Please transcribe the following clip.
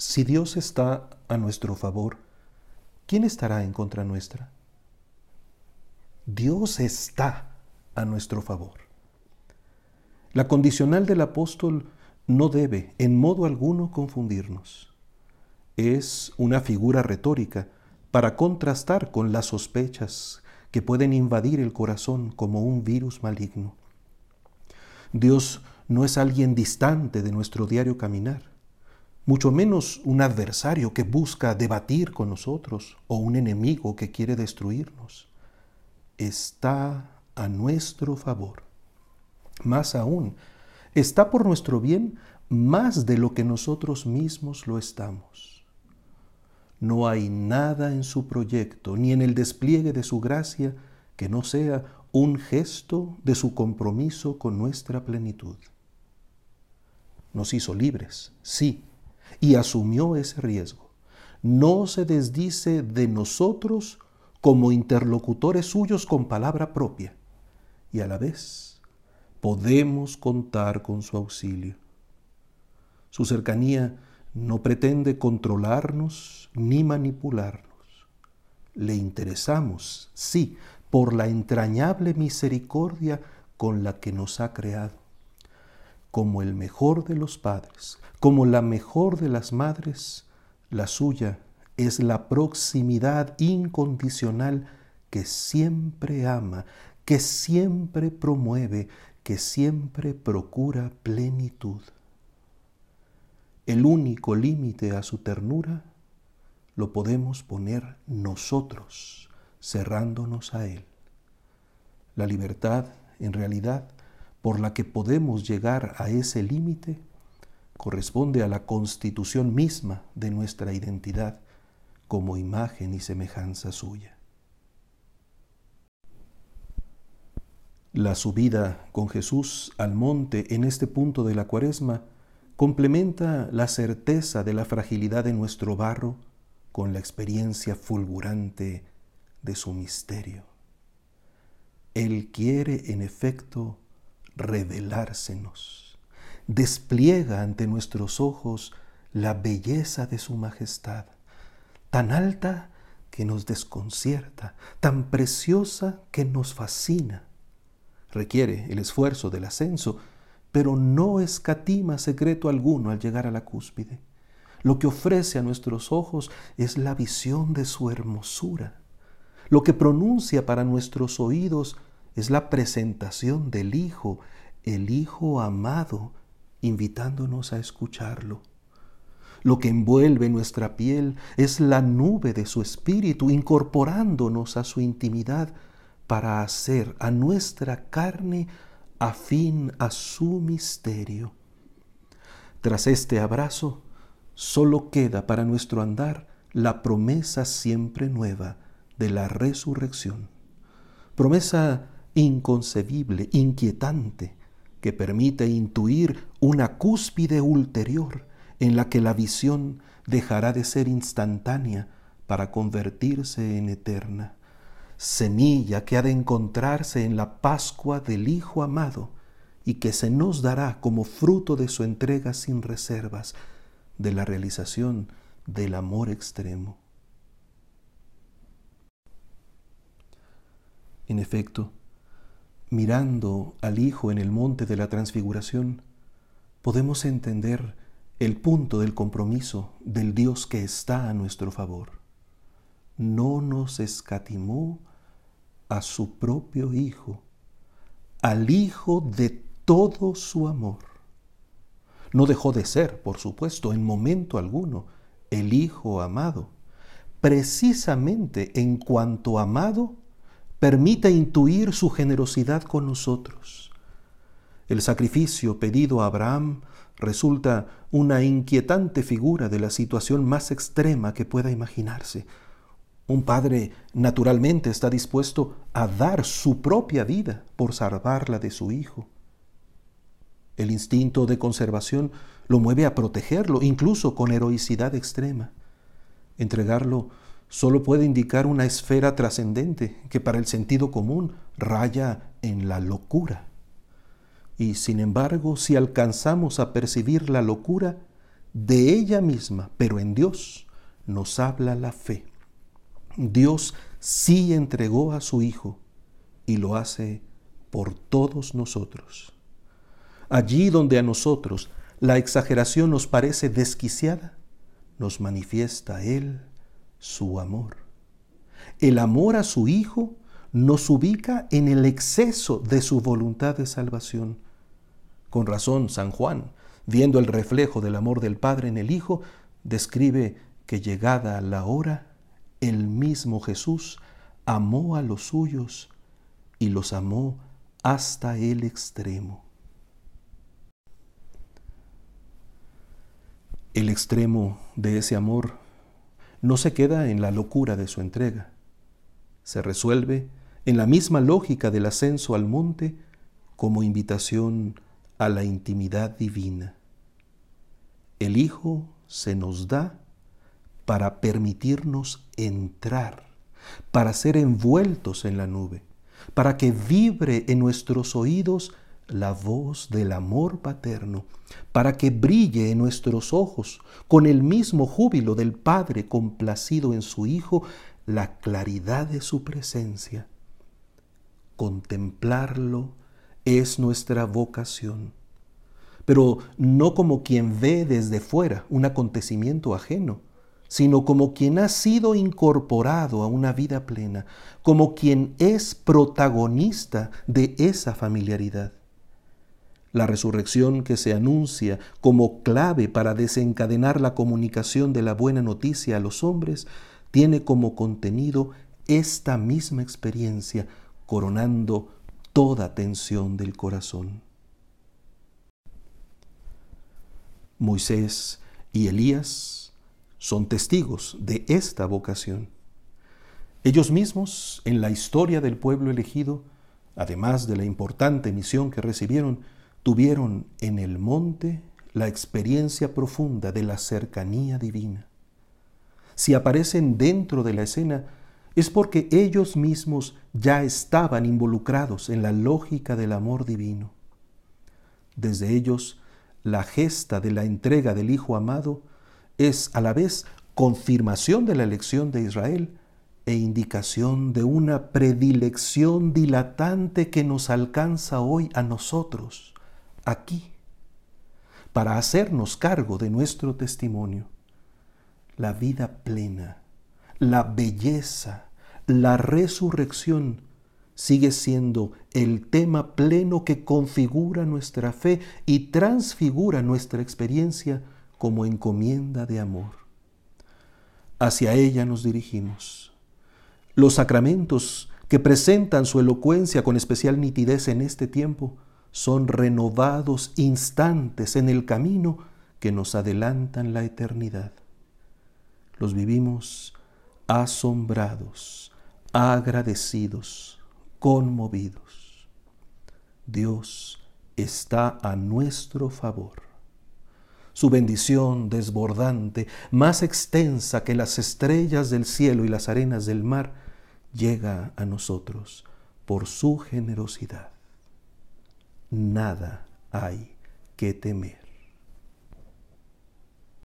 Si Dios está a nuestro favor, ¿quién estará en contra nuestra? Dios está a nuestro favor. La condicional del apóstol no debe en modo alguno confundirnos. Es una figura retórica para contrastar con las sospechas que pueden invadir el corazón como un virus maligno. Dios no es alguien distante de nuestro diario caminar mucho menos un adversario que busca debatir con nosotros o un enemigo que quiere destruirnos. Está a nuestro favor. Más aún, está por nuestro bien más de lo que nosotros mismos lo estamos. No hay nada en su proyecto ni en el despliegue de su gracia que no sea un gesto de su compromiso con nuestra plenitud. Nos hizo libres, sí, y asumió ese riesgo. No se desdice de nosotros como interlocutores suyos con palabra propia y a la vez podemos contar con su auxilio. Su cercanía no pretende controlarnos ni manipularnos. Le interesamos, sí, por la entrañable misericordia con la que nos ha creado como el mejor de los padres, como la mejor de las madres, la suya es la proximidad incondicional que siempre ama, que siempre promueve, que siempre procura plenitud. El único límite a su ternura lo podemos poner nosotros, cerrándonos a Él. La libertad, en realidad, por la que podemos llegar a ese límite corresponde a la constitución misma de nuestra identidad como imagen y semejanza suya. La subida con Jesús al monte en este punto de la cuaresma complementa la certeza de la fragilidad de nuestro barro con la experiencia fulgurante de su misterio. Él quiere, en efecto, revelársenos. Despliega ante nuestros ojos la belleza de su majestad, tan alta que nos desconcierta, tan preciosa que nos fascina. Requiere el esfuerzo del ascenso, pero no escatima secreto alguno al llegar a la cúspide. Lo que ofrece a nuestros ojos es la visión de su hermosura. Lo que pronuncia para nuestros oídos es la presentación del Hijo, el Hijo amado, invitándonos a escucharlo. Lo que envuelve nuestra piel es la nube de su espíritu, incorporándonos a su intimidad para hacer a nuestra carne afín a su misterio. Tras este abrazo, solo queda para nuestro andar la promesa siempre nueva de la resurrección. Promesa inconcebible, inquietante, que permite intuir una cúspide ulterior en la que la visión dejará de ser instantánea para convertirse en eterna. Semilla que ha de encontrarse en la Pascua del Hijo amado y que se nos dará como fruto de su entrega sin reservas, de la realización del amor extremo. En efecto, mirando al Hijo en el monte de la transfiguración, podemos entender el punto del compromiso del Dios que está a nuestro favor. No nos escatimó a su propio Hijo, al Hijo de todo su amor. No dejó de ser, por supuesto, en momento alguno, el Hijo amado. Precisamente en cuanto amado, permite intuir su generosidad con nosotros. El sacrificio pedido a Abraham resulta una inquietante figura de la situación más extrema que pueda imaginarse. Un padre naturalmente está dispuesto a dar su propia vida por salvarla de su hijo. El instinto de conservación lo mueve a protegerlo, incluso con heroicidad extrema. Entregarlo solo puede indicar una esfera trascendente que para el sentido común raya en la locura. Y sin embargo, si alcanzamos a percibir la locura, de ella misma, pero en Dios nos habla la fe. Dios sí entregó a su Hijo y lo hace por todos nosotros. Allí donde a nosotros la exageración nos parece desquiciada, nos manifiesta Él su amor. El amor a su Hijo nos ubica en el exceso de su voluntad de salvación. Con razón, San Juan, viendo el reflejo del amor del Padre en el Hijo, describe que llegada la hora, el mismo Jesús amó a los suyos y los amó hasta el extremo. El extremo de ese amor no se queda en la locura de su entrega, se resuelve en la misma lógica del ascenso al monte como invitación a la intimidad divina. El Hijo se nos da para permitirnos entrar, para ser envueltos en la nube, para que vibre en nuestros oídos la voz del amor paterno, para que brille en nuestros ojos con el mismo júbilo del Padre complacido en su Hijo la claridad de su presencia. Contemplarlo es nuestra vocación, pero no como quien ve desde fuera un acontecimiento ajeno, sino como quien ha sido incorporado a una vida plena, como quien es protagonista de esa familiaridad. La resurrección que se anuncia como clave para desencadenar la comunicación de la buena noticia a los hombres tiene como contenido esta misma experiencia, coronando toda tensión del corazón. Moisés y Elías son testigos de esta vocación. Ellos mismos, en la historia del pueblo elegido, además de la importante misión que recibieron, tuvieron en el monte la experiencia profunda de la cercanía divina. Si aparecen dentro de la escena, es porque ellos mismos ya estaban involucrados en la lógica del amor divino. Desde ellos, la gesta de la entrega del Hijo amado es a la vez confirmación de la elección de Israel e indicación de una predilección dilatante que nos alcanza hoy a nosotros, aquí, para hacernos cargo de nuestro testimonio. La vida plena, la belleza, la resurrección sigue siendo el tema pleno que configura nuestra fe y transfigura nuestra experiencia como encomienda de amor. Hacia ella nos dirigimos. Los sacramentos que presentan su elocuencia con especial nitidez en este tiempo son renovados instantes en el camino que nos adelantan la eternidad. Los vivimos asombrados, agradecidos, conmovidos. Dios está a nuestro favor su bendición desbordante, más extensa que las estrellas del cielo y las arenas del mar, llega a nosotros por su generosidad. Nada hay que temer.